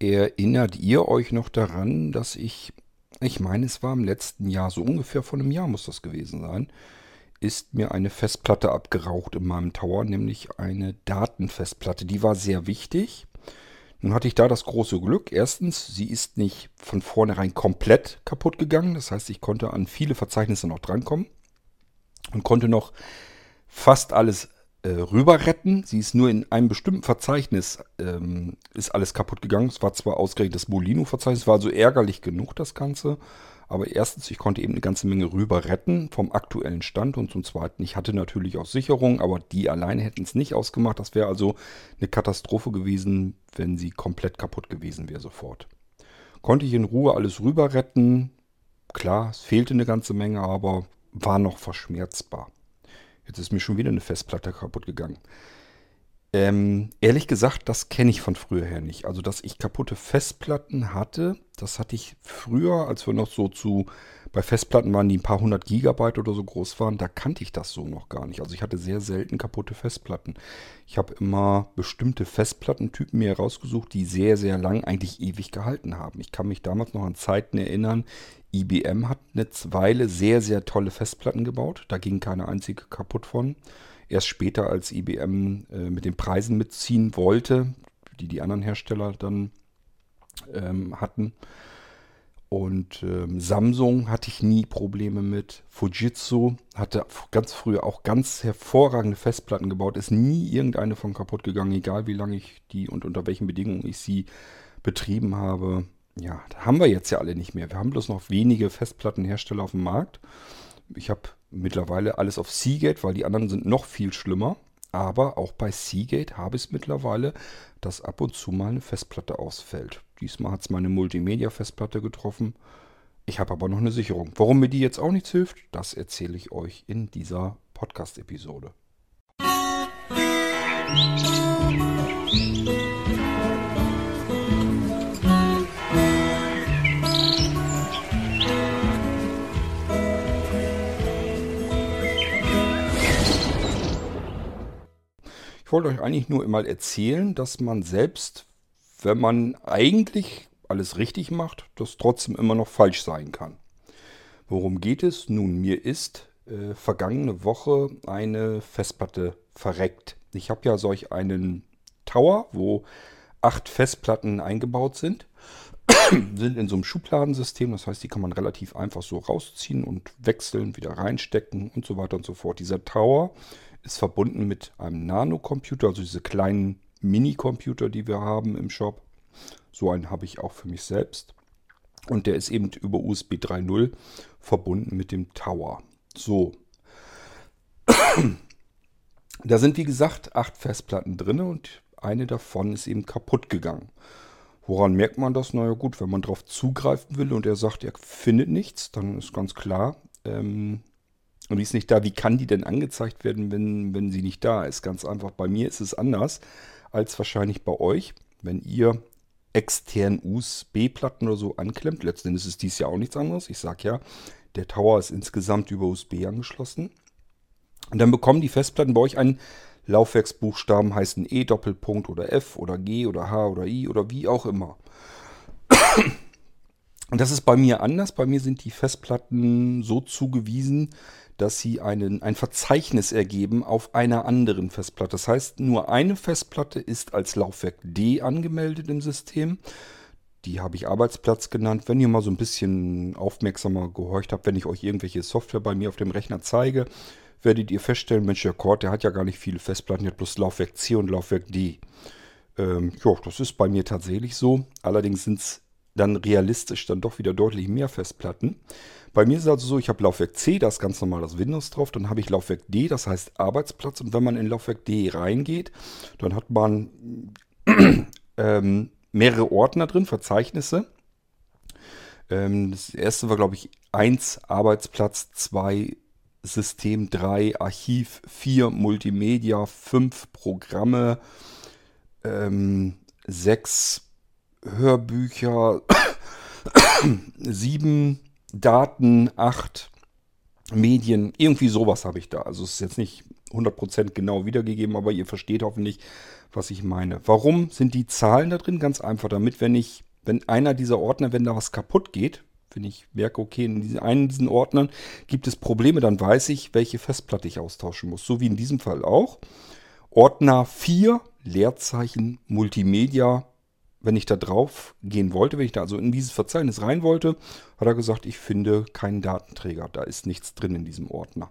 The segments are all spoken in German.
Erinnert ihr euch noch daran, dass ich, ich meine, es war im letzten Jahr, so ungefähr vor einem Jahr muss das gewesen sein, ist mir eine Festplatte abgeraucht in meinem Tower, nämlich eine Datenfestplatte. Die war sehr wichtig. Nun hatte ich da das große Glück. Erstens, sie ist nicht von vornherein komplett kaputt gegangen. Das heißt, ich konnte an viele Verzeichnisse noch drankommen und konnte noch fast alles äh, rüber retten. Sie ist nur in einem bestimmten Verzeichnis, ähm, ist alles kaputt gegangen. Es war zwar ausgerechnet das Molino-Verzeichnis, war also ärgerlich genug, das Ganze. Aber erstens, ich konnte eben eine ganze Menge rüber retten vom aktuellen Stand. Und zum Zweiten, ich hatte natürlich auch Sicherung, aber die alleine hätten es nicht ausgemacht. Das wäre also eine Katastrophe gewesen, wenn sie komplett kaputt gewesen wäre sofort. Konnte ich in Ruhe alles rüber retten. Klar, es fehlte eine ganze Menge, aber war noch verschmerzbar. Jetzt ist mir schon wieder eine Festplatte kaputt gegangen. Ähm, ehrlich gesagt, das kenne ich von früher her nicht. Also, dass ich kaputte Festplatten hatte, das hatte ich früher, als wir noch so zu, bei Festplatten waren, die ein paar hundert Gigabyte oder so groß waren, da kannte ich das so noch gar nicht. Also, ich hatte sehr selten kaputte Festplatten. Ich habe immer bestimmte Festplattentypen mir herausgesucht, die sehr, sehr lang, eigentlich ewig gehalten haben. Ich kann mich damals noch an Zeiten erinnern, IBM hat eine Weile sehr, sehr tolle Festplatten gebaut. Da ging keine einzige kaputt von. Erst später, als IBM äh, mit den Preisen mitziehen wollte, die die anderen Hersteller dann ähm, hatten. Und ähm, Samsung hatte ich nie Probleme mit. Fujitsu hatte ganz früher auch ganz hervorragende Festplatten gebaut. Ist nie irgendeine von kaputt gegangen, egal wie lange ich die und unter welchen Bedingungen ich sie betrieben habe. Ja, haben wir jetzt ja alle nicht mehr. Wir haben bloß noch wenige Festplattenhersteller auf dem Markt. Ich habe mittlerweile alles auf Seagate, weil die anderen sind noch viel schlimmer. Aber auch bei Seagate habe ich es mittlerweile, dass ab und zu mal eine Festplatte ausfällt. Diesmal hat es meine Multimedia-Festplatte getroffen. Ich habe aber noch eine Sicherung. Warum mir die jetzt auch nichts hilft, das erzähle ich euch in dieser Podcast-Episode. Musik Ich wollte euch eigentlich nur mal erzählen, dass man selbst, wenn man eigentlich alles richtig macht, das trotzdem immer noch falsch sein kann. Worum geht es? Nun, mir ist äh, vergangene Woche eine Festplatte verreckt. Ich habe ja solch einen Tower, wo acht Festplatten eingebaut sind. sind in so einem Schubladensystem, das heißt, die kann man relativ einfach so rausziehen und wechseln, wieder reinstecken und so weiter und so fort. Dieser Tower ist verbunden mit einem Nanocomputer, also diese kleinen Mini-Computer, die wir haben im Shop. So einen habe ich auch für mich selbst. Und der ist eben über USB 3.0 verbunden mit dem Tower. So. Da sind wie gesagt acht Festplatten drin und eine davon ist eben kaputt gegangen. Woran merkt man das? Naja gut, wenn man darauf zugreifen will und er sagt, er findet nichts, dann ist ganz klar, ähm, und die ist nicht da. Wie kann die denn angezeigt werden, wenn, wenn sie nicht da ist? Ganz einfach. Bei mir ist es anders als wahrscheinlich bei euch. Wenn ihr extern USB-Platten oder so anklemmt, letztendlich ist es dies ja auch nichts anderes. Ich sage ja, der Tower ist insgesamt über USB angeschlossen. Und dann bekommen die Festplatten bei euch einen Laufwerksbuchstaben, heißen E Doppelpunkt oder F oder G oder H oder I oder wie auch immer. Und das ist bei mir anders. Bei mir sind die Festplatten so zugewiesen, dass sie einen, ein Verzeichnis ergeben auf einer anderen Festplatte. Das heißt, nur eine Festplatte ist als Laufwerk D angemeldet im System. Die habe ich Arbeitsplatz genannt. Wenn ihr mal so ein bisschen aufmerksamer gehorcht habt, wenn ich euch irgendwelche Software bei mir auf dem Rechner zeige, werdet ihr feststellen, Mensch, der Cord, der hat ja gar nicht viele Festplatten, der hat bloß Laufwerk C und Laufwerk D. Ähm, ja, das ist bei mir tatsächlich so. Allerdings sind es dann realistisch dann doch wieder deutlich mehr Festplatten. Bei mir ist es also so, ich habe Laufwerk C, da ist ganz normal das Windows drauf. Dann habe ich Laufwerk D, das heißt Arbeitsplatz. Und wenn man in Laufwerk D reingeht, dann hat man ähm, mehrere Ordner drin, Verzeichnisse. Ähm, das erste war, glaube ich, 1 Arbeitsplatz, 2 System, 3 Archiv, 4 Multimedia, 5 Programme, ähm, 6 Hörbücher, 7 Daten, 8 Medien, irgendwie sowas habe ich da. Also es ist jetzt nicht 100% genau wiedergegeben, aber ihr versteht hoffentlich, was ich meine. Warum sind die Zahlen da drin? Ganz einfach, damit wenn ich, wenn einer dieser Ordner, wenn da was kaputt geht, wenn ich merke, okay, in diesen, einen diesen Ordnern gibt es Probleme, dann weiß ich, welche Festplatte ich austauschen muss. So wie in diesem Fall auch. Ordner 4, Leerzeichen Multimedia. Wenn ich da drauf gehen wollte, wenn ich da also in dieses Verzeichnis rein wollte, hat er gesagt, ich finde keinen Datenträger. Da ist nichts drin in diesem Ordner.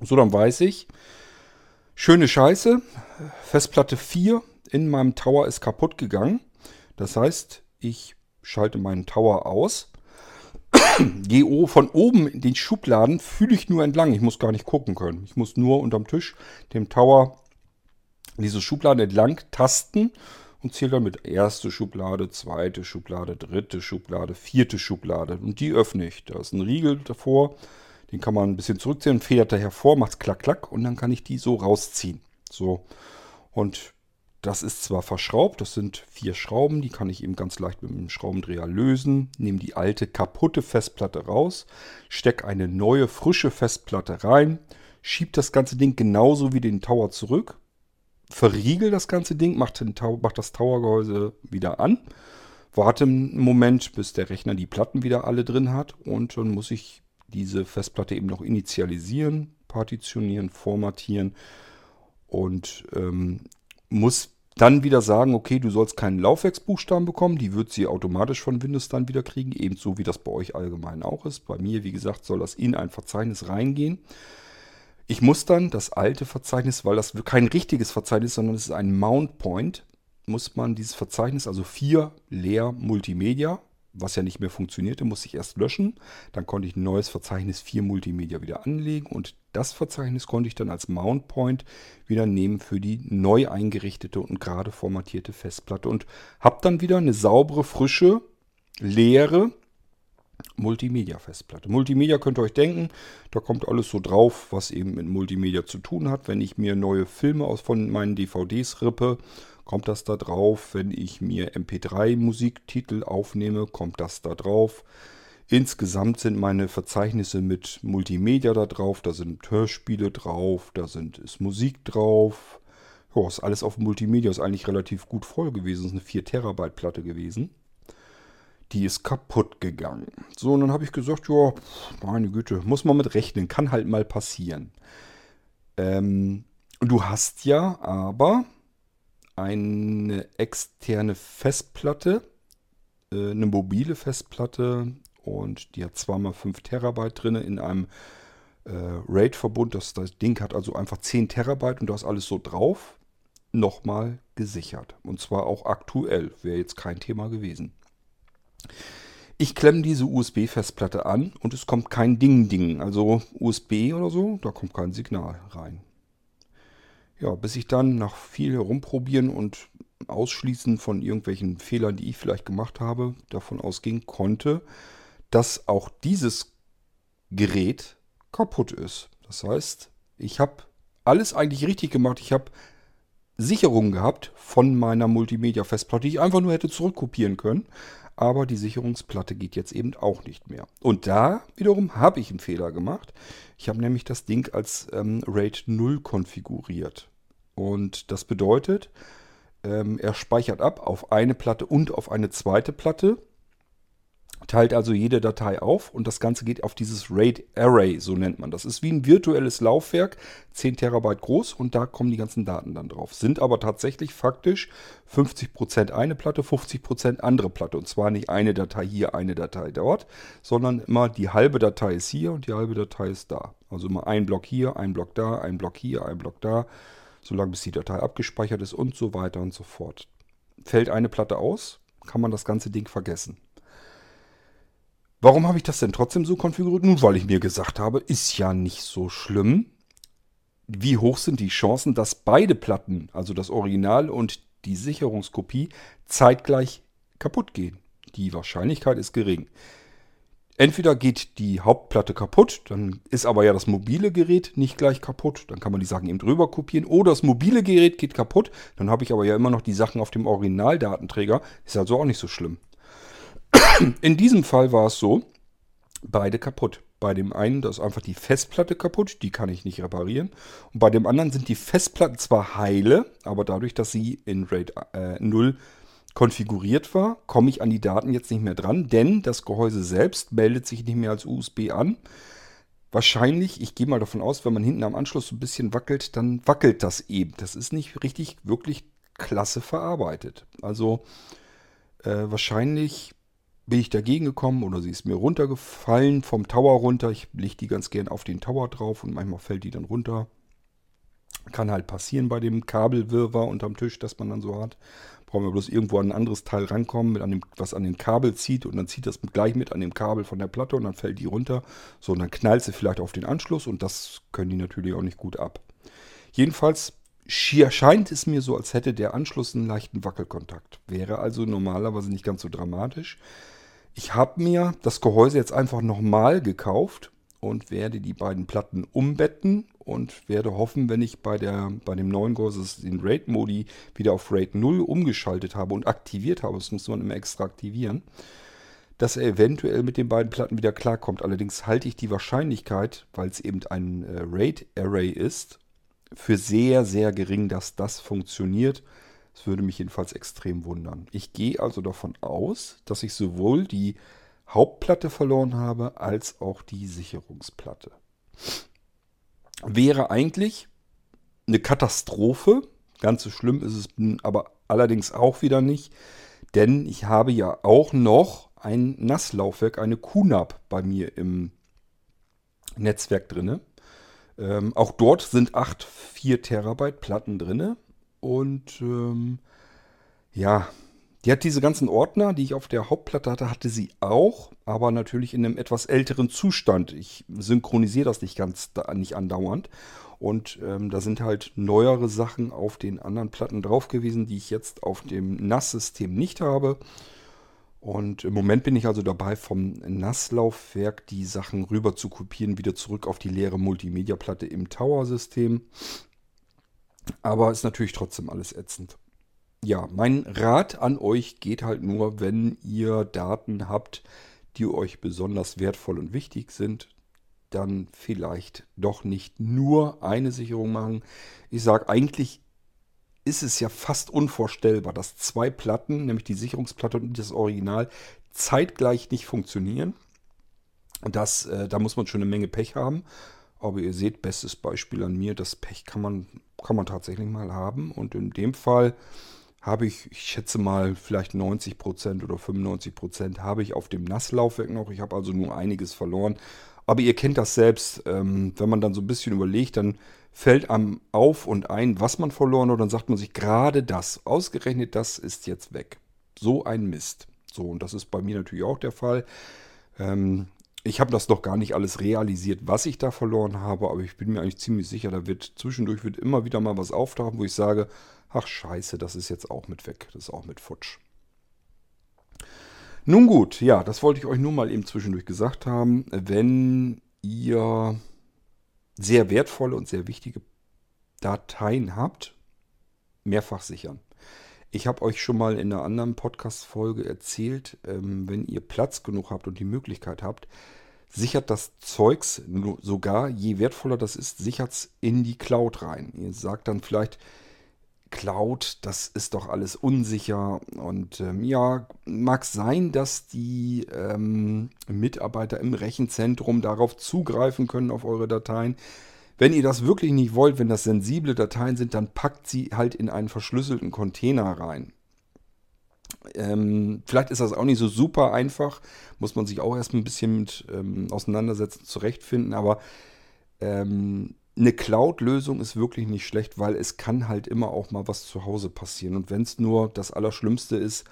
So, dann weiß ich, schöne Scheiße, Festplatte 4 in meinem Tower ist kaputt gegangen. Das heißt, ich schalte meinen Tower aus. gehe von oben in den Schubladen, fühle ich nur entlang. Ich muss gar nicht gucken können. Ich muss nur unterm Tisch dem Tower diese Schubladen entlang tasten und mit erste Schublade, zweite Schublade, dritte Schublade, vierte Schublade. Und die öffne ich. Da ist ein Riegel davor. Den kann man ein bisschen zurückziehen, federt da hervor, macht klack, klack und dann kann ich die so rausziehen. So. Und das ist zwar verschraubt, das sind vier Schrauben, die kann ich eben ganz leicht mit einem Schraubendreher lösen. Nehme die alte kaputte Festplatte raus, stecke eine neue frische Festplatte rein, schiebe das ganze Ding genauso wie den Tower zurück, verriegel das ganze Ding, mache mach das Towergehäuse wieder an, warte einen Moment, bis der Rechner die Platten wieder alle drin hat und dann muss ich diese Festplatte eben noch initialisieren, partitionieren, formatieren und ähm, muss dann wieder sagen, okay, du sollst keinen Laufwerksbuchstaben bekommen, die wird sie automatisch von Windows dann wieder kriegen, ebenso wie das bei euch allgemein auch ist. Bei mir, wie gesagt, soll das in ein Verzeichnis reingehen. Ich muss dann das alte Verzeichnis, weil das kein richtiges Verzeichnis, sondern es ist ein Mount Point, muss man dieses Verzeichnis, also vier leer Multimedia, was ja nicht mehr funktionierte, musste ich erst löschen. Dann konnte ich ein neues Verzeichnis 4 Multimedia wieder anlegen und das Verzeichnis konnte ich dann als Mount Point wieder nehmen für die neu eingerichtete und gerade formatierte Festplatte und habe dann wieder eine saubere, frische, leere Multimedia-Festplatte. Multimedia könnt ihr euch denken, da kommt alles so drauf, was eben mit Multimedia zu tun hat. Wenn ich mir neue Filme aus von meinen DVDs rippe kommt das da drauf. Wenn ich mir MP3-Musiktitel aufnehme, kommt das da drauf. Insgesamt sind meine Verzeichnisse mit Multimedia da drauf. Da sind Hörspiele drauf, da sind, ist Musik drauf. Ja, ist alles auf Multimedia. Ist eigentlich relativ gut voll gewesen. Ist eine 4 Terabyte Platte gewesen. Die ist kaputt gegangen. So, und dann habe ich gesagt, ja, meine Güte, muss man mit rechnen. Kann halt mal passieren. Ähm, du hast ja aber eine externe Festplatte, äh, eine mobile Festplatte und die hat zweimal 5 Terabyte drin in einem äh, RAID-Verbund. Das, das Ding hat also einfach 10 Terabyte und da ist alles so drauf. Nochmal gesichert. Und zwar auch aktuell. Wäre jetzt kein Thema gewesen. Ich klemme diese USB-Festplatte an und es kommt kein Ding-Ding. Also USB oder so, da kommt kein Signal rein. Ja, bis ich dann nach viel herumprobieren und Ausschließen von irgendwelchen Fehlern, die ich vielleicht gemacht habe, davon ausgehen konnte, dass auch dieses Gerät kaputt ist. Das heißt, ich habe alles eigentlich richtig gemacht. Ich habe Sicherungen gehabt von meiner Multimedia-Festplatte, die ich einfach nur hätte zurückkopieren können. Aber die Sicherungsplatte geht jetzt eben auch nicht mehr. Und da wiederum habe ich einen Fehler gemacht. Ich habe nämlich das Ding als ähm, RAID 0 konfiguriert. Und das bedeutet, ähm, er speichert ab auf eine Platte und auf eine zweite Platte, teilt also jede Datei auf und das Ganze geht auf dieses RAID Array, so nennt man das. Ist wie ein virtuelles Laufwerk, 10 Terabyte groß und da kommen die ganzen Daten dann drauf. Sind aber tatsächlich faktisch 50% eine Platte, 50% andere Platte. Und zwar nicht eine Datei hier, eine Datei dort, sondern immer die halbe Datei ist hier und die halbe Datei ist da. Also immer ein Block hier, ein Block da, ein Block hier, ein Block da solange bis die Datei abgespeichert ist und so weiter und so fort. Fällt eine Platte aus, kann man das ganze Ding vergessen. Warum habe ich das denn trotzdem so konfiguriert? Nun, weil ich mir gesagt habe, ist ja nicht so schlimm. Wie hoch sind die Chancen, dass beide Platten, also das Original und die Sicherungskopie, zeitgleich kaputt gehen? Die Wahrscheinlichkeit ist gering. Entweder geht die Hauptplatte kaputt, dann ist aber ja das mobile Gerät nicht gleich kaputt, dann kann man die Sachen eben drüber kopieren. Oder das mobile Gerät geht kaputt, dann habe ich aber ja immer noch die Sachen auf dem Originaldatenträger, ist also auch nicht so schlimm. In diesem Fall war es so, beide kaputt. Bei dem einen, da ist einfach die Festplatte kaputt, die kann ich nicht reparieren. Und bei dem anderen sind die Festplatten zwar heile, aber dadurch, dass sie in RAID äh, 0 konfiguriert war, komme ich an die Daten jetzt nicht mehr dran, denn das Gehäuse selbst meldet sich nicht mehr als USB an. Wahrscheinlich, ich gehe mal davon aus, wenn man hinten am Anschluss so ein bisschen wackelt, dann wackelt das eben. Das ist nicht richtig, wirklich klasse verarbeitet. Also äh, wahrscheinlich bin ich dagegen gekommen oder sie ist mir runtergefallen vom Tower runter. Ich lege die ganz gern auf den Tower drauf und manchmal fällt die dann runter. Kann halt passieren bei dem Kabelwirrwarr unterm Tisch, das man dann so hat. Brauchen wir bloß irgendwo an ein anderes Teil rankommen, mit an dem, was an den Kabel zieht und dann zieht das gleich mit an dem Kabel von der Platte und dann fällt die runter. So, und dann knallt sie vielleicht auf den Anschluss und das können die natürlich auch nicht gut ab. Jedenfalls scheint es mir so, als hätte der Anschluss einen leichten Wackelkontakt. Wäre also normalerweise nicht ganz so dramatisch. Ich habe mir das Gehäuse jetzt einfach nochmal gekauft und werde die beiden Platten umbetten und werde hoffen, wenn ich bei, der, bei dem neuen Gehäuse den RAID-Modi wieder auf RAID 0 umgeschaltet habe und aktiviert habe, das muss man immer extra aktivieren, dass er eventuell mit den beiden Platten wieder klarkommt. Allerdings halte ich die Wahrscheinlichkeit, weil es eben ein äh, RAID-Array ist, für sehr, sehr gering, dass das funktioniert. Das würde mich jedenfalls extrem wundern. Ich gehe also davon aus, dass ich sowohl die Hauptplatte verloren habe, als auch die Sicherungsplatte. Wäre eigentlich eine Katastrophe. Ganz so schlimm ist es aber allerdings auch wieder nicht. Denn ich habe ja auch noch ein Nasslaufwerk, eine QNAP bei mir im Netzwerk drin. Ähm, auch dort sind 8 4 Terabyte Platten drin. Und ähm, ja, die hat diese ganzen Ordner, die ich auf der Hauptplatte hatte, hatte sie auch, aber natürlich in einem etwas älteren Zustand. Ich synchronisiere das nicht ganz, nicht andauernd. Und ähm, da sind halt neuere Sachen auf den anderen Platten drauf gewesen, die ich jetzt auf dem NAS-System nicht habe. Und im Moment bin ich also dabei, vom NAS-Laufwerk die Sachen rüber zu kopieren, wieder zurück auf die leere Multimedia-Platte im Tower-System. Aber ist natürlich trotzdem alles ätzend. Ja, mein Rat an euch geht halt nur, wenn ihr Daten habt, die euch besonders wertvoll und wichtig sind, dann vielleicht doch nicht nur eine Sicherung machen. Ich sage, eigentlich ist es ja fast unvorstellbar, dass zwei Platten, nämlich die Sicherungsplatte und das Original, zeitgleich nicht funktionieren. Das, äh, da muss man schon eine Menge Pech haben. Aber ihr seht, bestes Beispiel an mir, das Pech kann man kann man tatsächlich mal haben. Und in dem Fall habe ich, ich schätze mal, vielleicht 90% oder 95% habe ich auf dem Nasslaufwerk noch. Ich habe also nur einiges verloren. Aber ihr kennt das selbst, ähm, wenn man dann so ein bisschen überlegt, dann fällt einem auf und ein, was man verloren hat. Dann sagt man sich, gerade das, ausgerechnet das ist jetzt weg. So ein Mist. So, und das ist bei mir natürlich auch der Fall. Ähm, ich habe das noch gar nicht alles realisiert, was ich da verloren habe, aber ich bin mir eigentlich ziemlich sicher, da wird zwischendurch wird immer wieder mal was auftauchen, wo ich sage, ach scheiße, das ist jetzt auch mit weg, das ist auch mit futsch. Nun gut, ja, das wollte ich euch nur mal eben zwischendurch gesagt haben. Wenn ihr sehr wertvolle und sehr wichtige Dateien habt, mehrfach sichern. Ich habe euch schon mal in einer anderen Podcast-Folge erzählt, ähm, wenn ihr Platz genug habt und die Möglichkeit habt, sichert das Zeugs sogar, je wertvoller das ist, sichert es in die Cloud rein. Ihr sagt dann vielleicht, Cloud, das ist doch alles unsicher. Und ähm, ja, mag sein, dass die ähm, Mitarbeiter im Rechenzentrum darauf zugreifen können, auf eure Dateien. Wenn ihr das wirklich nicht wollt, wenn das sensible Dateien sind, dann packt sie halt in einen verschlüsselten Container rein. Ähm, vielleicht ist das auch nicht so super einfach, muss man sich auch erst ein bisschen mit ähm, auseinandersetzen, zurechtfinden, aber ähm, eine Cloud-Lösung ist wirklich nicht schlecht, weil es kann halt immer auch mal was zu Hause passieren. Und wenn es nur das Allerschlimmste ist,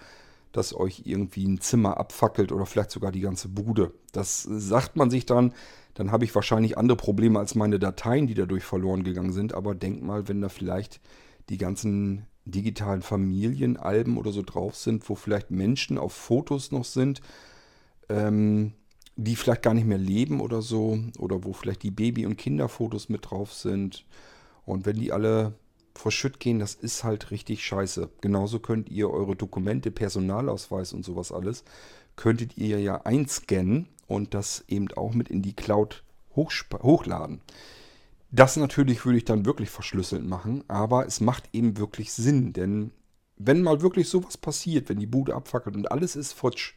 dass euch irgendwie ein Zimmer abfackelt oder vielleicht sogar die ganze Bude. Das sagt man sich dann, dann habe ich wahrscheinlich andere Probleme als meine Dateien, die dadurch verloren gegangen sind. Aber denkt mal, wenn da vielleicht die ganzen digitalen Familienalben oder so drauf sind, wo vielleicht Menschen auf Fotos noch sind, ähm, die vielleicht gar nicht mehr leben oder so, oder wo vielleicht die Baby- und Kinderfotos mit drauf sind. Und wenn die alle verschütt gehen, das ist halt richtig scheiße. Genauso könnt ihr eure Dokumente, Personalausweis und sowas alles, könntet ihr ja einscannen und das eben auch mit in die Cloud hochladen. Das natürlich würde ich dann wirklich verschlüsselt machen, aber es macht eben wirklich Sinn, denn wenn mal wirklich sowas passiert, wenn die Bude abfackelt und alles ist futsch,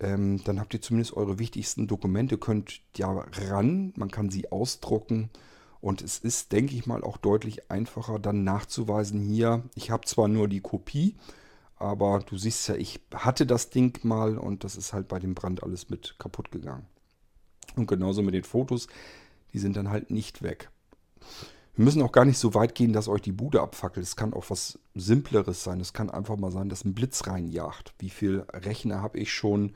ähm, dann habt ihr zumindest eure wichtigsten Dokumente, könnt ja ran, man kann sie ausdrucken und es ist, denke ich mal, auch deutlich einfacher dann nachzuweisen, hier, ich habe zwar nur die Kopie, aber du siehst ja, ich hatte das Ding mal und das ist halt bei dem Brand alles mit kaputt gegangen. Und genauso mit den Fotos, die sind dann halt nicht weg. Wir müssen auch gar nicht so weit gehen, dass euch die Bude abfackelt. Es kann auch was Simpleres sein. Es kann einfach mal sein, dass ein Blitz reinjagt. Wie viele Rechner habe ich schon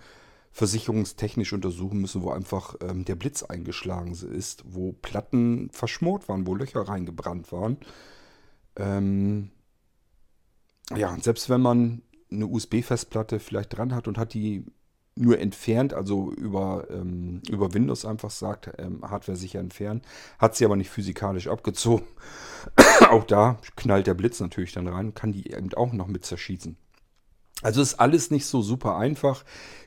versicherungstechnisch untersuchen müssen, wo einfach ähm, der Blitz eingeschlagen ist, wo Platten verschmort waren, wo Löcher reingebrannt waren. Ähm ja, selbst wenn man eine USB-Festplatte vielleicht dran hat und hat die nur entfernt, also über, ähm, über Windows einfach sagt, ähm, Hardware sicher entfernen. Hat sie aber nicht physikalisch abgezogen. auch da knallt der Blitz natürlich dann rein, kann die eben auch noch mit zerschießen. Also ist alles nicht so super einfach.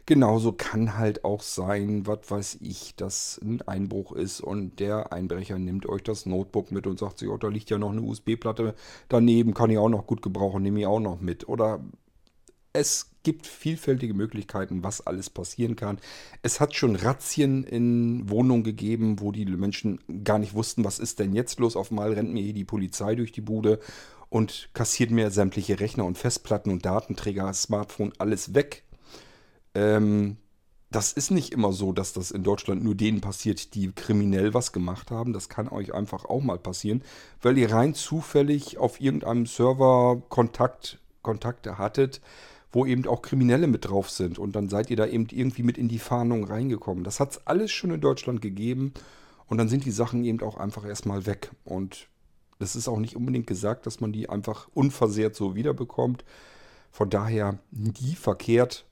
Genauso kann halt auch sein, was weiß ich, dass ein Einbruch ist und der Einbrecher nimmt euch das Notebook mit und sagt sich, oh, da liegt ja noch eine USB-Platte daneben, kann ich auch noch gut gebrauchen, nehme ich auch noch mit. Oder es gibt vielfältige Möglichkeiten, was alles passieren kann. Es hat schon Razzien in Wohnungen gegeben, wo die Menschen gar nicht wussten, was ist denn jetzt los. Auf einmal rennt mir hier die Polizei durch die Bude und kassiert mir sämtliche Rechner und Festplatten und Datenträger, Smartphone, alles weg. Ähm, das ist nicht immer so, dass das in Deutschland nur denen passiert, die kriminell was gemacht haben. Das kann euch einfach auch mal passieren, weil ihr rein zufällig auf irgendeinem Server Kontakt, Kontakte hattet wo eben auch Kriminelle mit drauf sind. Und dann seid ihr da eben irgendwie mit in die Fahndung reingekommen. Das hat es alles schon in Deutschland gegeben. Und dann sind die Sachen eben auch einfach erstmal weg. Und das ist auch nicht unbedingt gesagt, dass man die einfach unversehrt so wiederbekommt. Von daher nie verkehrt,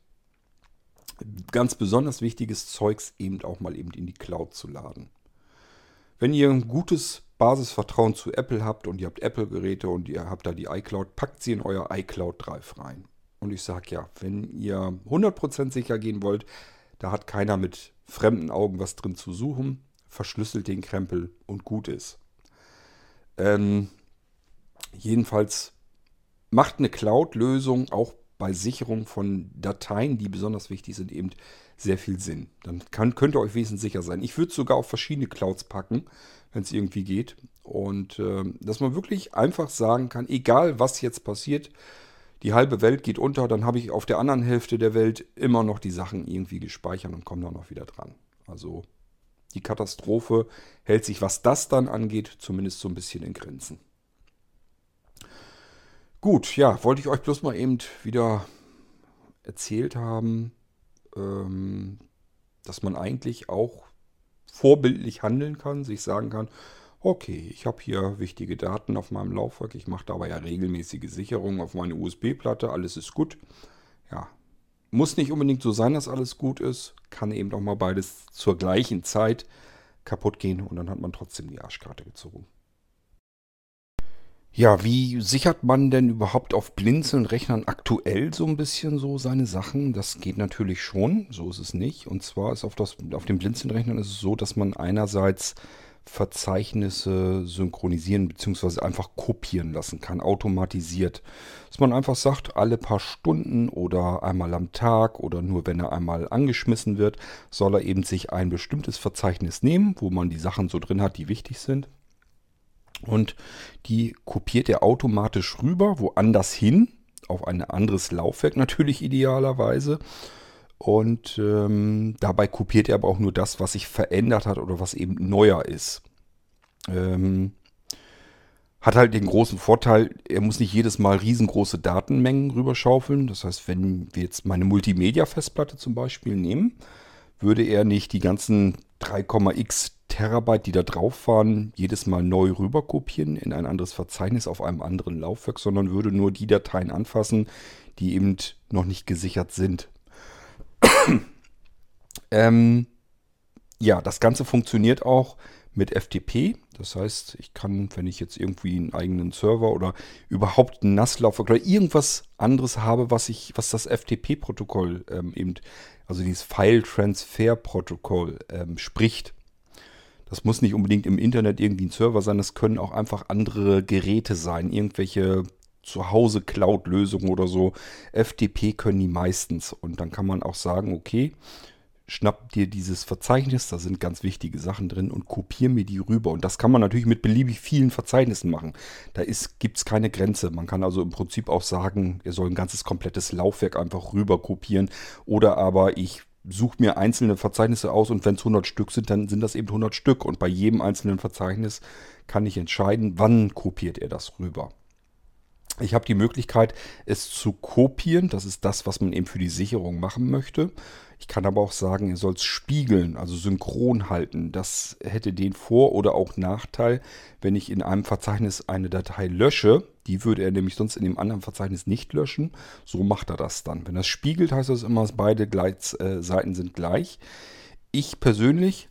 ganz besonders wichtiges Zeugs eben auch mal eben in die Cloud zu laden. Wenn ihr ein gutes Basisvertrauen zu Apple habt und ihr habt Apple-Geräte und ihr habt da die iCloud, packt sie in euer iCloud Drive rein. Und ich sage ja, wenn ihr 100% sicher gehen wollt, da hat keiner mit fremden Augen was drin zu suchen, verschlüsselt den Krempel und gut ist. Ähm, jedenfalls macht eine Cloud-Lösung auch bei Sicherung von Dateien, die besonders wichtig sind, eben sehr viel Sinn. Dann kann, könnt ihr euch wesentlich sicher sein. Ich würde sogar auf verschiedene Clouds packen, wenn es irgendwie geht. Und äh, dass man wirklich einfach sagen kann, egal was jetzt passiert, die halbe Welt geht unter, dann habe ich auf der anderen Hälfte der Welt immer noch die Sachen irgendwie gespeichert und komme dann noch wieder dran. Also die Katastrophe hält sich, was das dann angeht, zumindest so ein bisschen in Grenzen. Gut, ja, wollte ich euch bloß mal eben wieder erzählt haben, ähm, dass man eigentlich auch vorbildlich handeln kann, sich sagen kann, Okay, ich habe hier wichtige Daten auf meinem Laufwerk. Ich mache dabei ja regelmäßige Sicherungen auf meine USB-Platte. Alles ist gut. Ja, muss nicht unbedingt so sein, dass alles gut ist. Kann eben auch mal beides zur gleichen Zeit kaputt gehen und dann hat man trotzdem die Arschkarte gezogen. Ja, wie sichert man denn überhaupt auf blinzeln Rechnern aktuell so ein bisschen so seine Sachen? Das geht natürlich schon, so ist es nicht. Und zwar ist auf, das, auf den blinzeln Rechnern ist es so, dass man einerseits Verzeichnisse synchronisieren bzw. einfach kopieren lassen kann, automatisiert. Dass man einfach sagt, alle paar Stunden oder einmal am Tag oder nur wenn er einmal angeschmissen wird, soll er eben sich ein bestimmtes Verzeichnis nehmen, wo man die Sachen so drin hat, die wichtig sind. Und die kopiert er automatisch rüber, woanders hin, auf ein anderes Laufwerk natürlich idealerweise. Und ähm, dabei kopiert er aber auch nur das, was sich verändert hat oder was eben neuer ist. Ähm, hat halt den großen Vorteil, er muss nicht jedes Mal riesengroße Datenmengen rüberschaufeln. Das heißt, wenn wir jetzt meine Multimedia-Festplatte zum Beispiel nehmen, würde er nicht die ganzen 3,x Terabyte, die da drauf waren, jedes Mal neu rüber kopieren in ein anderes Verzeichnis auf einem anderen Laufwerk, sondern würde nur die Dateien anfassen, die eben noch nicht gesichert sind. ähm, ja, das Ganze funktioniert auch mit FTP. Das heißt, ich kann, wenn ich jetzt irgendwie einen eigenen Server oder überhaupt einen Nasslaufwerk oder irgendwas anderes habe, was ich, was das FTP-Protokoll ähm, eben, also dieses File-Transfer-Protokoll ähm, spricht. Das muss nicht unbedingt im Internet irgendwie ein Server sein, das können auch einfach andere Geräte sein, irgendwelche Zuhause Cloud-Lösungen oder so. FTP können die meistens. Und dann kann man auch sagen, okay, schnapp dir dieses Verzeichnis, da sind ganz wichtige Sachen drin und kopier mir die rüber. Und das kann man natürlich mit beliebig vielen Verzeichnissen machen. Da gibt es keine Grenze. Man kann also im Prinzip auch sagen, ihr soll ein ganzes komplettes Laufwerk einfach rüber kopieren. Oder aber ich suche mir einzelne Verzeichnisse aus und wenn es 100 Stück sind, dann sind das eben 100 Stück. Und bei jedem einzelnen Verzeichnis kann ich entscheiden, wann kopiert er das rüber. Ich habe die Möglichkeit, es zu kopieren. Das ist das, was man eben für die Sicherung machen möchte. Ich kann aber auch sagen, ihr soll es spiegeln, also synchron halten. Das hätte den Vor- oder auch Nachteil, wenn ich in einem Verzeichnis eine Datei lösche. Die würde er nämlich sonst in dem anderen Verzeichnis nicht löschen. So macht er das dann. Wenn das spiegelt, heißt das immer, dass beide Gleits, äh, Seiten sind gleich. Ich persönlich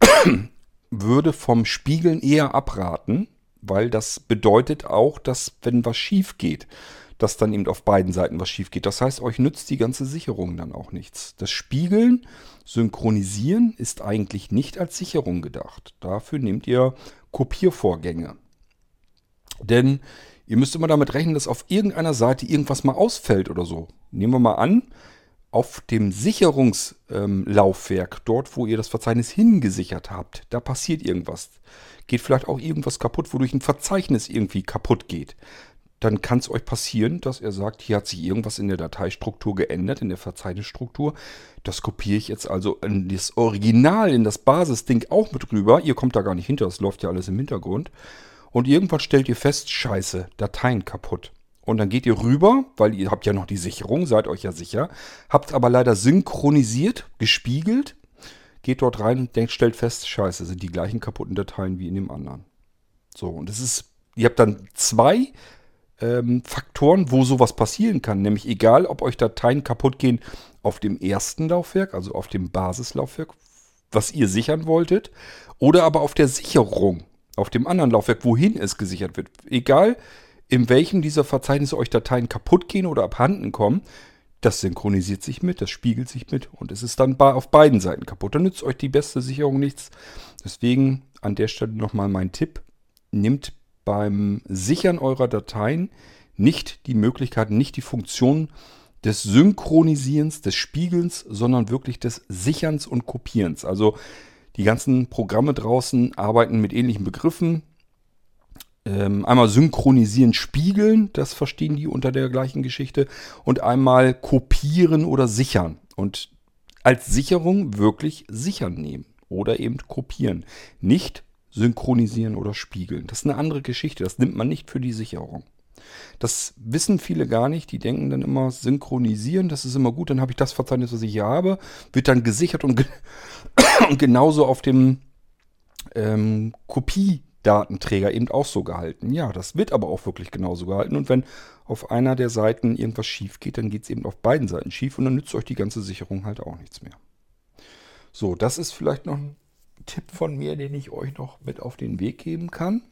würde vom Spiegeln eher abraten, weil das bedeutet auch, dass wenn was schief geht, dass dann eben auf beiden Seiten was schief geht. Das heißt, euch nützt die ganze Sicherung dann auch nichts. Das Spiegeln, Synchronisieren ist eigentlich nicht als Sicherung gedacht. Dafür nehmt ihr Kopiervorgänge. Denn ihr müsst immer damit rechnen, dass auf irgendeiner Seite irgendwas mal ausfällt oder so. Nehmen wir mal an, auf dem Sicherungslaufwerk, ähm, dort wo ihr das Verzeichnis hingesichert habt, da passiert irgendwas. Geht vielleicht auch irgendwas kaputt, wodurch ein Verzeichnis irgendwie kaputt geht dann kann es euch passieren, dass er sagt, hier hat sich irgendwas in der Dateistruktur geändert, in der Verzeichnisstruktur. Das kopiere ich jetzt also in das Original, in das Basisding auch mit rüber. Ihr kommt da gar nicht hinter, das läuft ja alles im Hintergrund. Und irgendwann stellt ihr fest, scheiße, Dateien kaputt. Und dann geht ihr rüber, weil ihr habt ja noch die Sicherung, seid euch ja sicher, habt aber leider synchronisiert, gespiegelt, geht dort rein und denkt, stellt fest, scheiße, sind die gleichen kaputten Dateien wie in dem anderen. So, und es ist, ihr habt dann zwei ähm, Faktoren, wo sowas passieren kann. Nämlich egal, ob euch Dateien kaputt gehen auf dem ersten Laufwerk, also auf dem Basislaufwerk, was ihr sichern wolltet, oder aber auf der Sicherung, auf dem anderen Laufwerk, wohin es gesichert wird. Egal, in welchem dieser Verzeichnisse euch Dateien kaputt gehen oder abhanden kommen, das synchronisiert sich mit, das spiegelt sich mit und es ist dann auf beiden Seiten kaputt. Dann nützt euch die beste Sicherung nichts. Deswegen an der Stelle nochmal mein Tipp. Nehmt beim Sichern eurer Dateien nicht die Möglichkeit, nicht die Funktion des Synchronisierens, des Spiegelns, sondern wirklich des Sicherns und Kopierens. Also die ganzen Programme draußen arbeiten mit ähnlichen Begriffen. Ähm, einmal synchronisieren, spiegeln, das verstehen die unter der gleichen Geschichte. Und einmal kopieren oder sichern. Und als Sicherung wirklich sichern nehmen oder eben kopieren. Nicht synchronisieren oder spiegeln. Das ist eine andere Geschichte. Das nimmt man nicht für die Sicherung. Das wissen viele gar nicht. Die denken dann immer, synchronisieren, das ist immer gut. Dann habe ich das Verzeichnis, was ich hier habe, wird dann gesichert und, ge und genauso auf dem ähm, Kopiedatenträger eben auch so gehalten. Ja, das wird aber auch wirklich genauso gehalten. Und wenn auf einer der Seiten irgendwas schief geht, dann geht es eben auf beiden Seiten schief und dann nützt euch die ganze Sicherung halt auch nichts mehr. So, das ist vielleicht noch ein Tipp von mir, den ich euch noch mit auf den Weg geben kann.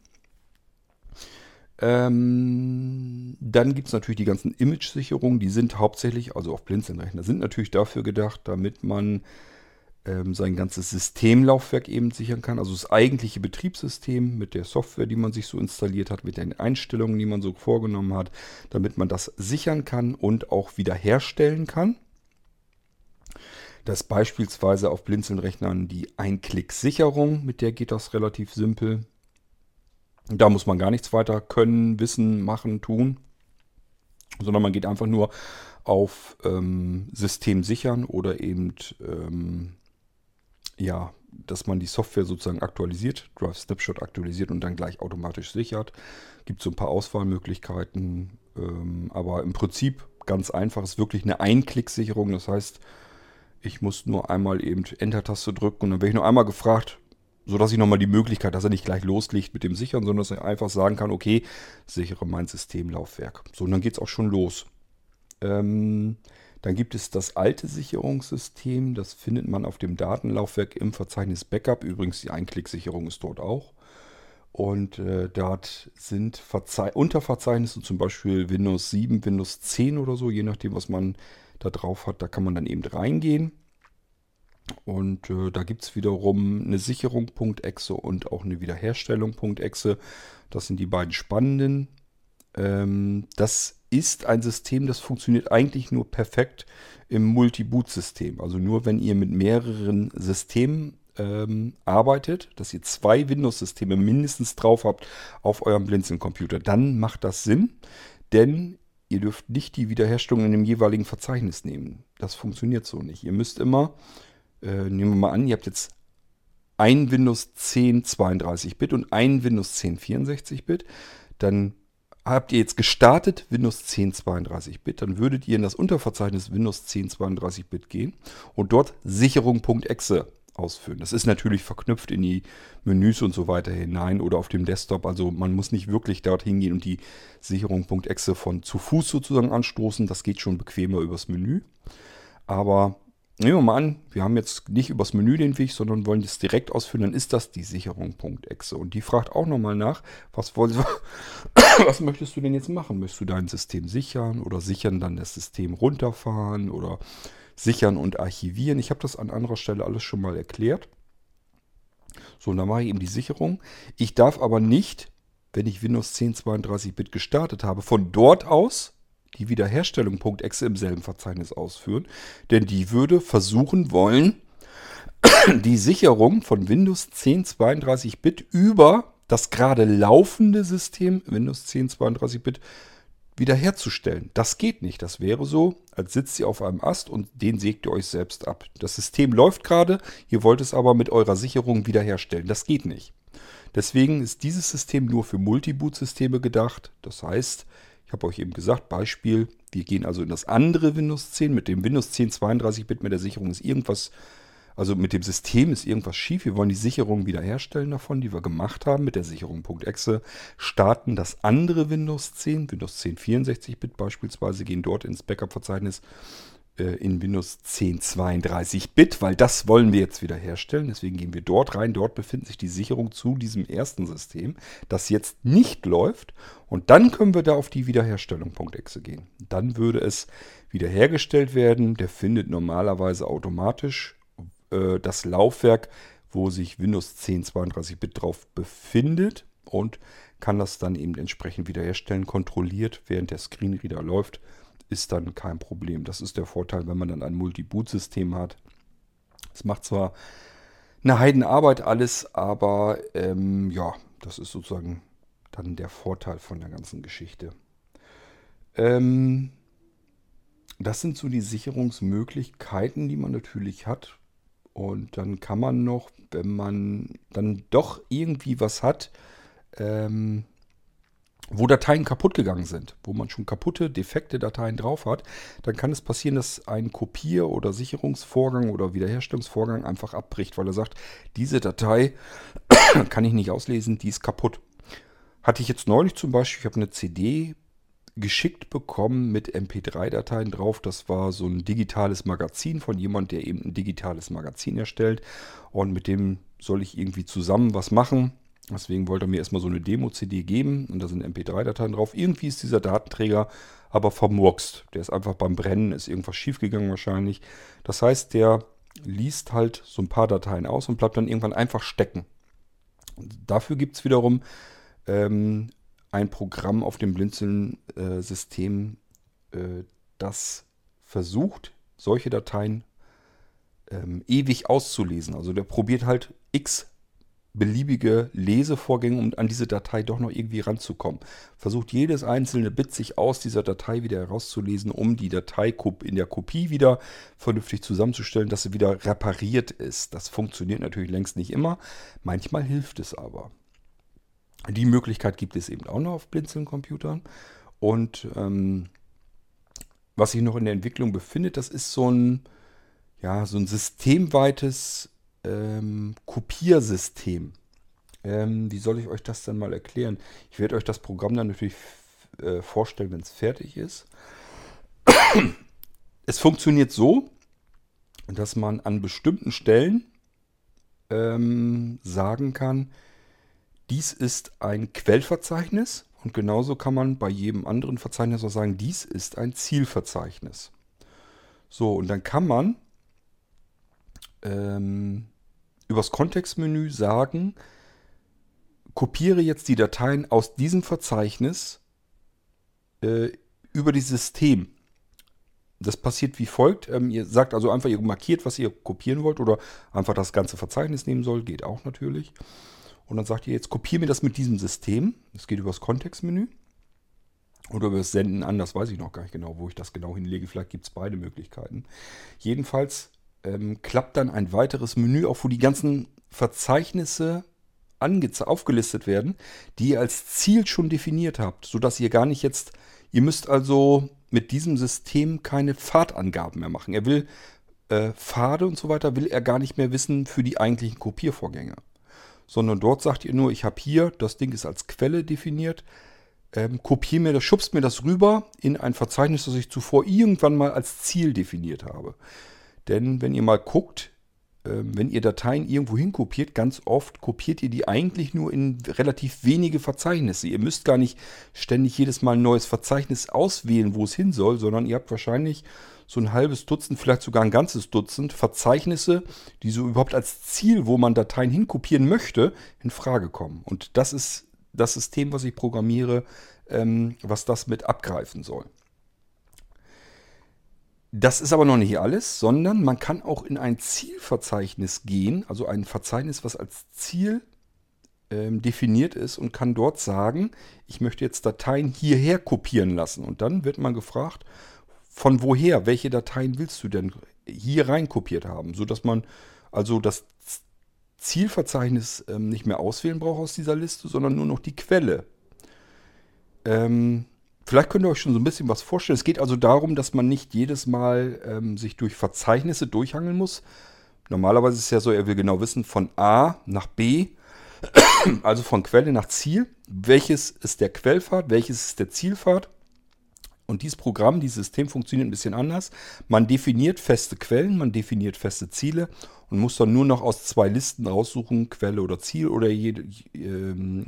Ähm, dann gibt es natürlich die ganzen Image-Sicherungen, die sind hauptsächlich, also auf Blinzeln-Rechner, sind natürlich dafür gedacht, damit man ähm, sein ganzes Systemlaufwerk eben sichern kann. Also das eigentliche Betriebssystem mit der Software, die man sich so installiert hat, mit den Einstellungen, die man so vorgenommen hat, damit man das sichern kann und auch wiederherstellen kann dass beispielsweise auf Blinzeln-Rechnern die Einklick-Sicherung, mit der geht das relativ simpel. Da muss man gar nichts weiter können, wissen, machen, tun, sondern man geht einfach nur auf ähm, System sichern oder eben, ähm, ja, dass man die Software sozusagen aktualisiert, Drive Snapshot aktualisiert und dann gleich automatisch sichert. Gibt so ein paar Auswahlmöglichkeiten, ähm, aber im Prinzip ganz einfach, ist wirklich eine Einklick-Sicherung. Das heißt, ich muss nur einmal eben Enter-Taste drücken und dann werde ich nur einmal gefragt, sodass ich nochmal die Möglichkeit, dass er nicht gleich loslegt mit dem Sichern, sondern dass er einfach sagen kann, okay, sichere mein Systemlaufwerk. So, und dann geht es auch schon los. Ähm, Dann gibt es das alte Sicherungssystem, das findet man auf dem Datenlaufwerk im Verzeichnis Backup. Übrigens, die Einklicksicherung ist dort auch. Und äh, dort sind Verzei Unterverzeichnisse, zum Beispiel Windows 7, Windows 10 oder so, je nachdem, was man da drauf hat. Da kann man dann eben reingehen. Und äh, da gibt es wiederum eine Sicherung.exe und auch eine Wiederherstellung.exe. Das sind die beiden spannenden. Ähm, das ist ein System, das funktioniert eigentlich nur perfekt im Multi-Boot-System. Also nur wenn ihr mit mehreren Systemen ähm, arbeitet, dass ihr zwei Windows-Systeme mindestens drauf habt auf eurem Blinzeln-Computer, dann macht das Sinn, denn ihr dürft nicht die Wiederherstellung in dem jeweiligen Verzeichnis nehmen. Das funktioniert so nicht. Ihr müsst immer, äh, nehmen wir mal an, ihr habt jetzt ein Windows 10 32-Bit und ein Windows 10 64-Bit, dann habt ihr jetzt gestartet Windows 10 32-Bit, dann würdet ihr in das Unterverzeichnis Windows 10 32-Bit gehen und dort Sicherung.exe ausführen. Das ist natürlich verknüpft in die Menüs und so weiter hinein oder auf dem Desktop. Also man muss nicht wirklich dorthin gehen und die Sicherung.exe von zu Fuß sozusagen anstoßen. Das geht schon bequemer übers Menü. Aber nehmen wir mal an, wir haben jetzt nicht übers Menü den Weg, sondern wollen das direkt ausführen, dann ist das die Sicherung.exe. Und die fragt auch nochmal nach, was, wollen, was möchtest du denn jetzt machen? Möchtest du dein System sichern oder sichern dann das System runterfahren oder sichern und archivieren. Ich habe das an anderer Stelle alles schon mal erklärt. So, und dann mache ich eben die Sicherung. Ich darf aber nicht, wenn ich Windows 10 32-Bit gestartet habe, von dort aus die Wiederherstellung.exe im selben Verzeichnis ausführen. Denn die würde versuchen wollen, die Sicherung von Windows 10 32-Bit über das gerade laufende System Windows 10 32-Bit wiederherzustellen. Das geht nicht. Das wäre so, als sitzt ihr auf einem Ast und den sägt ihr euch selbst ab. Das System läuft gerade, ihr wollt es aber mit eurer Sicherung wiederherstellen. Das geht nicht. Deswegen ist dieses System nur für Multiboot-Systeme gedacht. Das heißt, ich habe euch eben gesagt, Beispiel, wir gehen also in das andere Windows 10. Mit dem Windows 10 32-Bit mit der Sicherung ist irgendwas also mit dem System ist irgendwas schief. Wir wollen die Sicherung wiederherstellen davon, die wir gemacht haben mit der Sicherung.exe. Starten das andere Windows 10, Windows 10 64-Bit beispielsweise, gehen dort ins Backup-Verzeichnis in Windows 10 32-Bit, weil das wollen wir jetzt wiederherstellen. Deswegen gehen wir dort rein. Dort befindet sich die Sicherung zu diesem ersten System, das jetzt nicht läuft. Und dann können wir da auf die Wiederherstellung.exe gehen. Dann würde es wiederhergestellt werden. Der findet normalerweise automatisch äh, das Laufwerk, wo sich Windows 10 32-Bit drauf befindet und kann das dann eben entsprechend wiederherstellen, kontrolliert, während der Screenreader läuft, ist dann kein Problem. Das ist der Vorteil, wenn man dann ein Multi-Boot-System hat. Es macht zwar eine Heidenarbeit alles, aber ähm, ja, das ist sozusagen dann der Vorteil von der ganzen Geschichte. Ähm, das sind so die Sicherungsmöglichkeiten, die man natürlich hat. Und dann kann man noch, wenn man dann doch irgendwie was hat, ähm, wo Dateien kaputt gegangen sind, wo man schon kaputte, defekte Dateien drauf hat, dann kann es passieren, dass ein Kopier- oder Sicherungsvorgang oder Wiederherstellungsvorgang einfach abbricht, weil er sagt, diese Datei kann ich nicht auslesen, die ist kaputt. Hatte ich jetzt neulich zum Beispiel, ich habe eine CD geschickt bekommen mit MP3-Dateien drauf. Das war so ein digitales Magazin von jemand, der eben ein digitales Magazin erstellt. Und mit dem soll ich irgendwie zusammen was machen. Deswegen wollte er mir erstmal so eine Demo-CD geben und da sind MP3-Dateien drauf. Irgendwie ist dieser Datenträger aber vermurkst. Der ist einfach beim Brennen, ist irgendwas schiefgegangen wahrscheinlich. Das heißt, der liest halt so ein paar Dateien aus und bleibt dann irgendwann einfach stecken. Dafür gibt es wiederum ähm, ein Programm auf dem Blinzeln-System, äh, das versucht, solche Dateien ähm, ewig auszulesen. Also der probiert halt x beliebige Lesevorgänge, um an diese Datei doch noch irgendwie ranzukommen. Versucht jedes einzelne Bit sich aus dieser Datei wieder herauszulesen, um die Datei in der Kopie wieder vernünftig zusammenzustellen, dass sie wieder repariert ist. Das funktioniert natürlich längst nicht immer. Manchmal hilft es aber. Die Möglichkeit gibt es eben auch noch auf Blinzeln-Computern. Und ähm, was sich noch in der Entwicklung befindet, das ist so ein, ja, so ein systemweites ähm, Kopiersystem. Ähm, wie soll ich euch das dann mal erklären? Ich werde euch das Programm dann natürlich äh, vorstellen, wenn es fertig ist. es funktioniert so, dass man an bestimmten Stellen ähm, sagen kann, dies ist ein Quellverzeichnis und genauso kann man bei jedem anderen Verzeichnis auch sagen, dies ist ein Zielverzeichnis. So, und dann kann man ähm, übers Kontextmenü sagen, kopiere jetzt die Dateien aus diesem Verzeichnis äh, über das System. Das passiert wie folgt. Ähm, ihr sagt also einfach, ihr markiert, was ihr kopieren wollt oder einfach das ganze Verzeichnis nehmen soll. Geht auch natürlich. Und dann sagt ihr jetzt, kopiere mir das mit diesem System. Das geht über das Kontextmenü. Oder über Senden an, das weiß ich noch gar nicht genau, wo ich das genau hinlege. Vielleicht gibt es beide Möglichkeiten. Jedenfalls ähm, klappt dann ein weiteres Menü auf, wo die ganzen Verzeichnisse aufgelistet werden, die ihr als Ziel schon definiert habt, sodass ihr gar nicht jetzt, ihr müsst also mit diesem System keine Pfadangaben mehr machen. Er will äh, Pfade und so weiter, will er gar nicht mehr wissen für die eigentlichen Kopiervorgänge. Sondern dort sagt ihr nur, ich habe hier, das Ding ist als Quelle definiert, ähm, kopiere mir das, schubst mir das rüber in ein Verzeichnis, das ich zuvor irgendwann mal als Ziel definiert habe. Denn wenn ihr mal guckt, ähm, wenn ihr Dateien irgendwo hinkopiert, ganz oft kopiert ihr die eigentlich nur in relativ wenige Verzeichnisse. Ihr müsst gar nicht ständig jedes Mal ein neues Verzeichnis auswählen, wo es hin soll, sondern ihr habt wahrscheinlich so ein halbes Dutzend, vielleicht sogar ein ganzes Dutzend Verzeichnisse, die so überhaupt als Ziel, wo man Dateien hinkopieren möchte, in Frage kommen. Und das ist das System, was ich programmiere, ähm, was das mit abgreifen soll. Das ist aber noch nicht alles, sondern man kann auch in ein Zielverzeichnis gehen, also ein Verzeichnis, was als Ziel ähm, definiert ist und kann dort sagen, ich möchte jetzt Dateien hierher kopieren lassen. Und dann wird man gefragt, von woher, welche Dateien willst du denn hier rein kopiert haben, sodass man also das Zielverzeichnis ähm, nicht mehr auswählen braucht aus dieser Liste, sondern nur noch die Quelle. Ähm, Vielleicht könnt ihr euch schon so ein bisschen was vorstellen. Es geht also darum, dass man nicht jedes Mal ähm, sich durch Verzeichnisse durchhangeln muss. Normalerweise ist es ja so, er will genau wissen, von A nach B, also von Quelle nach Ziel, welches ist der Quellpfad, welches ist der Zielpfad. Und dieses Programm, dieses System funktioniert ein bisschen anders. Man definiert feste Quellen, man definiert feste Ziele und muss dann nur noch aus zwei Listen raussuchen, Quelle oder Ziel oder jede, ähm,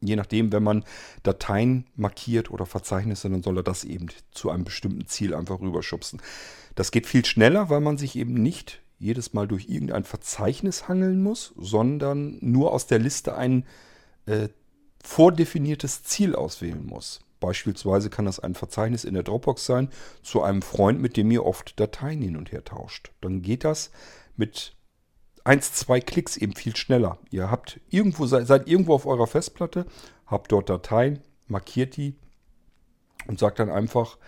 Je nachdem, wenn man Dateien markiert oder Verzeichnisse, dann soll er das eben zu einem bestimmten Ziel einfach rüberschubsen. Das geht viel schneller, weil man sich eben nicht jedes Mal durch irgendein Verzeichnis hangeln muss, sondern nur aus der Liste ein äh, vordefiniertes Ziel auswählen muss. Beispielsweise kann das ein Verzeichnis in der Dropbox sein zu einem Freund, mit dem ihr oft Dateien hin und her tauscht. Dann geht das mit eins, zwei Klicks eben viel schneller. Ihr habt irgendwo, seid irgendwo auf eurer Festplatte, habt dort Dateien, markiert die und sagt dann einfach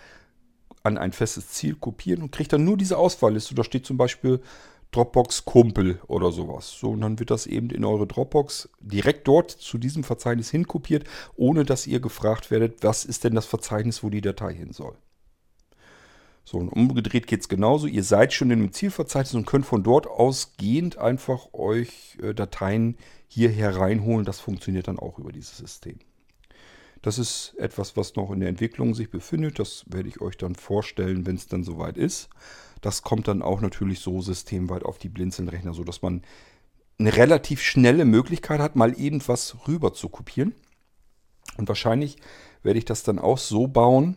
an ein festes Ziel kopieren und kriegt dann nur diese Auswahlliste. Da steht zum Beispiel Dropbox Kumpel oder sowas. So, und dann wird das eben in eure Dropbox direkt dort zu diesem Verzeichnis hinkopiert, ohne dass ihr gefragt werdet, was ist denn das Verzeichnis, wo die Datei hin soll. So, und umgedreht geht es genauso. Ihr seid schon in dem Zielverzeichnis und könnt von dort ausgehend einfach euch äh, Dateien hier hereinholen. Das funktioniert dann auch über dieses System. Das ist etwas, was noch in der Entwicklung sich befindet. Das werde ich euch dann vorstellen, wenn es dann soweit ist. Das kommt dann auch natürlich so systemweit auf die Blinzeln-Rechner, sodass man eine relativ schnelle Möglichkeit hat, mal eben was rüber zu kopieren. Und wahrscheinlich werde ich das dann auch so bauen,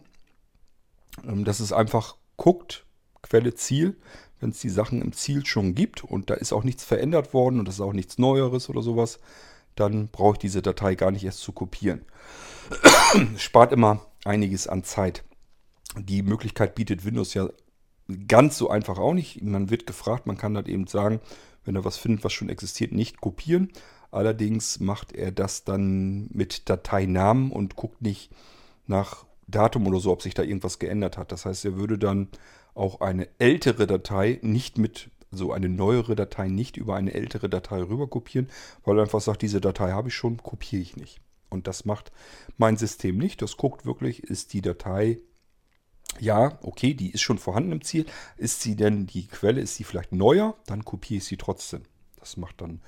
ähm, dass es einfach guckt, Quelle Ziel, wenn es die Sachen im Ziel schon gibt und da ist auch nichts verändert worden und das ist auch nichts Neueres oder sowas, dann brauche ich diese Datei gar nicht erst zu kopieren. Spart immer einiges an Zeit. Die Möglichkeit bietet Windows ja ganz so einfach auch nicht. Man wird gefragt, man kann halt eben sagen, wenn er was findet, was schon existiert, nicht kopieren. Allerdings macht er das dann mit Dateinamen und guckt nicht nach Datum oder so, ob sich da irgendwas geändert hat. Das heißt, er würde dann auch eine ältere Datei nicht mit, so also eine neuere Datei nicht über eine ältere Datei rüber kopieren, weil er einfach sagt, diese Datei habe ich schon, kopiere ich nicht. Und das macht mein System nicht. Das guckt wirklich, ist die Datei, ja, okay, die ist schon vorhanden im Ziel. Ist sie denn die Quelle, ist sie vielleicht neuer? Dann kopiere ich sie trotzdem. Das macht dann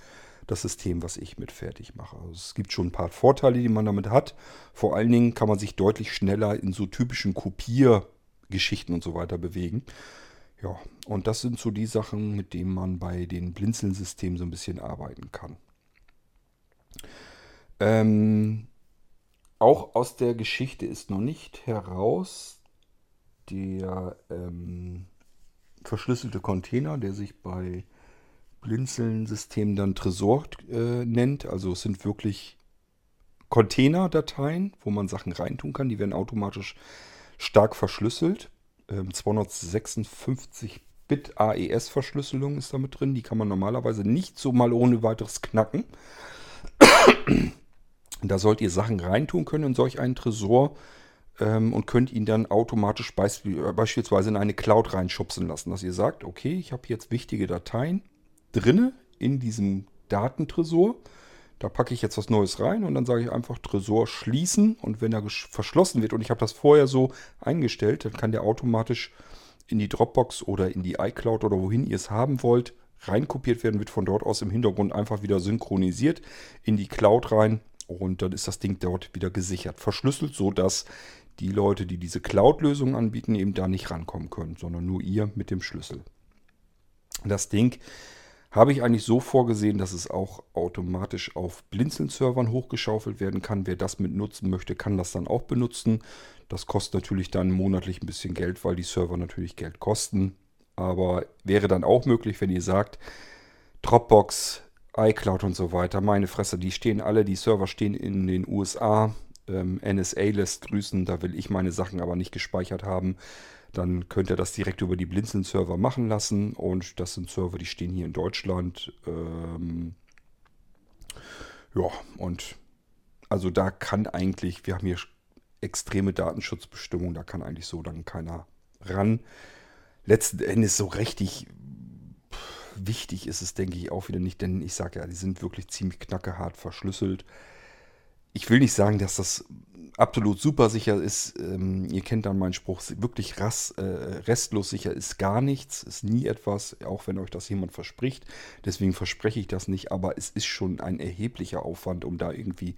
das System, was ich mit fertig mache. Also es gibt schon ein paar Vorteile, die man damit hat. Vor allen Dingen kann man sich deutlich schneller in so typischen Kopier- Geschichten und so weiter bewegen. Ja, und das sind so die Sachen, mit denen man bei den Blinzeln-Systemen so ein bisschen arbeiten kann. Ähm, auch aus der Geschichte ist noch nicht heraus der ähm, verschlüsselte Container, der sich bei Blinzeln-Systemen dann Tresor äh, nennt. Also es sind wirklich Container-Dateien, wo man Sachen reintun kann. Die werden automatisch stark verschlüsselt. Ähm, 256-Bit AES-Verschlüsselung ist damit drin. Die kann man normalerweise nicht so mal ohne weiteres knacken. da sollt ihr Sachen reintun können in solch einen Tresor ähm, und könnt ihn dann automatisch beisp beispielsweise in eine Cloud reinschubsen lassen, dass ihr sagt, okay, ich habe jetzt wichtige Dateien drinne in diesem Datentresor. Da packe ich jetzt was Neues rein und dann sage ich einfach Tresor schließen und wenn er verschlossen wird und ich habe das vorher so eingestellt, dann kann der automatisch in die Dropbox oder in die iCloud oder wohin ihr es haben wollt reinkopiert werden, wird von dort aus im Hintergrund einfach wieder synchronisiert in die Cloud rein und dann ist das Ding dort wieder gesichert, verschlüsselt, sodass die Leute, die diese Cloud-Lösung anbieten, eben da nicht rankommen können, sondern nur ihr mit dem Schlüssel. Das Ding habe ich eigentlich so vorgesehen, dass es auch automatisch auf Blinzeln-Servern hochgeschaufelt werden kann. Wer das mit nutzen möchte, kann das dann auch benutzen. Das kostet natürlich dann monatlich ein bisschen Geld, weil die Server natürlich Geld kosten. Aber wäre dann auch möglich, wenn ihr sagt, Dropbox, iCloud und so weiter, meine Fresse, die stehen alle, die Server stehen in den USA. Ähm, NSA lässt grüßen, da will ich meine Sachen aber nicht gespeichert haben. Dann könnt ihr das direkt über die Blinzeln-Server machen lassen. Und das sind Server, die stehen hier in Deutschland. Ähm ja, und also da kann eigentlich, wir haben hier extreme Datenschutzbestimmungen, da kann eigentlich so dann keiner ran letzten Endes so richtig wichtig ist es, denke ich, auch wieder nicht, denn ich sage ja, die sind wirklich ziemlich knackehart verschlüsselt. Ich will nicht sagen, dass das absolut super sicher ist. Ähm, ihr kennt dann meinen Spruch, wirklich ras, äh, restlos sicher ist gar nichts, ist nie etwas, auch wenn euch das jemand verspricht. Deswegen verspreche ich das nicht, aber es ist schon ein erheblicher Aufwand, um da irgendwie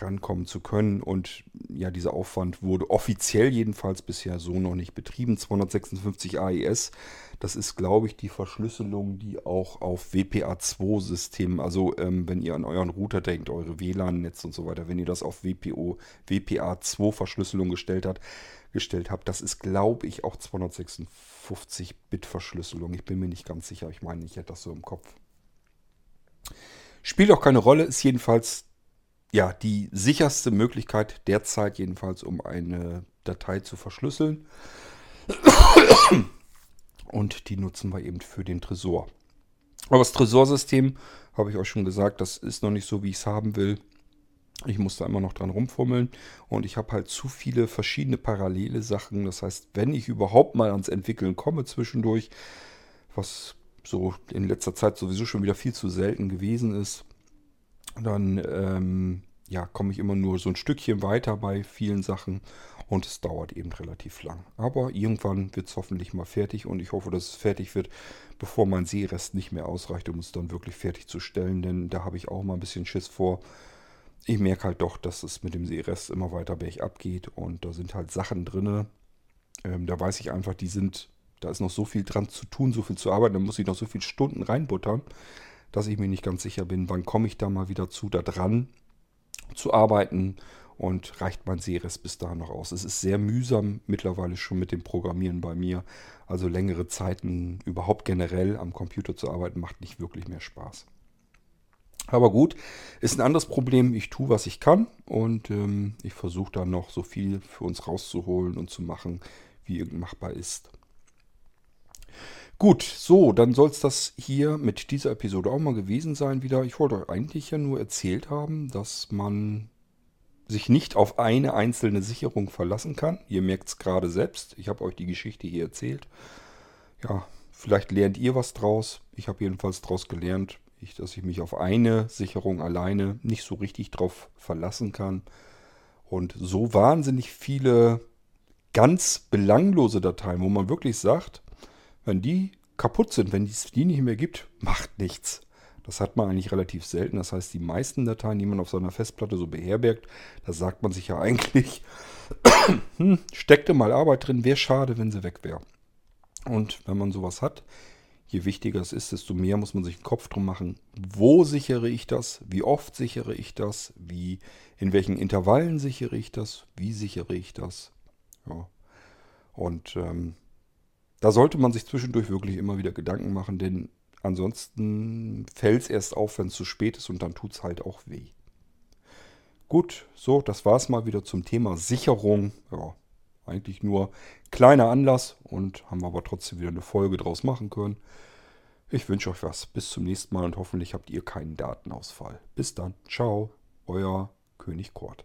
rankommen zu können. Und ja, dieser Aufwand wurde offiziell jedenfalls bisher so noch nicht betrieben. 256 AES, das ist, glaube ich, die Verschlüsselung, die auch auf WPA2-Systemen, also ähm, wenn ihr an euren Router denkt, eure WLAN-Netz und so weiter, wenn ihr das auf WPO, WPA2-Verschlüsselung gestellt habt, gestellt habt, das ist, glaube ich, auch 256-Bit-Verschlüsselung. Ich bin mir nicht ganz sicher. Ich meine, ich hätte das so im Kopf. Spielt auch keine Rolle, ist jedenfalls ja, die sicherste Möglichkeit derzeit jedenfalls, um eine Datei zu verschlüsseln. Und die nutzen wir eben für den Tresor. Aber das Tresorsystem, habe ich euch schon gesagt, das ist noch nicht so, wie ich es haben will. Ich muss da immer noch dran rumfummeln und ich habe halt zu viele verschiedene parallele Sachen. Das heißt, wenn ich überhaupt mal ans Entwickeln komme zwischendurch, was so in letzter Zeit sowieso schon wieder viel zu selten gewesen ist, dann ähm, ja, komme ich immer nur so ein Stückchen weiter bei vielen Sachen und es dauert eben relativ lang. Aber irgendwann wird es hoffentlich mal fertig und ich hoffe, dass es fertig wird, bevor mein Seerest nicht mehr ausreicht, um es dann wirklich fertig zu stellen, denn da habe ich auch mal ein bisschen Schiss vor. Ich merke halt doch, dass es mit dem Seerest immer weiter bergab geht und da sind halt Sachen drin. Ähm, da weiß ich einfach, die sind, da ist noch so viel dran zu tun, so viel zu arbeiten, da muss ich noch so viele Stunden reinbuttern dass ich mir nicht ganz sicher bin, wann komme ich da mal wieder zu, da dran zu arbeiten und reicht mein Seres bis dahin noch aus. Es ist sehr mühsam mittlerweile schon mit dem Programmieren bei mir. Also längere Zeiten überhaupt generell am Computer zu arbeiten macht nicht wirklich mehr Spaß. Aber gut, ist ein anderes Problem. Ich tue, was ich kann und ähm, ich versuche da noch so viel für uns rauszuholen und zu machen, wie irgend machbar ist. Gut, so, dann soll es das hier mit dieser Episode auch mal gewesen sein wieder. Ich wollte euch eigentlich ja nur erzählt haben, dass man sich nicht auf eine einzelne Sicherung verlassen kann. Ihr merkt es gerade selbst. Ich habe euch die Geschichte hier erzählt. Ja, vielleicht lernt ihr was draus. Ich habe jedenfalls draus gelernt, ich, dass ich mich auf eine Sicherung alleine nicht so richtig drauf verlassen kann. Und so wahnsinnig viele ganz belanglose Dateien, wo man wirklich sagt, wenn die kaputt sind, wenn es die nicht mehr gibt, macht nichts. Das hat man eigentlich relativ selten. Das heißt, die meisten Dateien, die man auf seiner Festplatte so beherbergt, da sagt man sich ja eigentlich, hm, steckte mal Arbeit drin, wäre schade, wenn sie weg wäre. Und wenn man sowas hat, je wichtiger es ist, desto mehr muss man sich einen Kopf drum machen. Wo sichere ich das? Wie oft sichere ich das? Wie, in welchen Intervallen sichere ich das? Wie sichere ich das? Ja. Und ähm, da sollte man sich zwischendurch wirklich immer wieder Gedanken machen, denn ansonsten fällt es erst auf, wenn es zu spät ist und dann tut es halt auch weh. Gut, so, das war es mal wieder zum Thema Sicherung. Ja, eigentlich nur kleiner Anlass und haben aber trotzdem wieder eine Folge draus machen können. Ich wünsche euch was. Bis zum nächsten Mal und hoffentlich habt ihr keinen Datenausfall. Bis dann. Ciao, euer König Kort.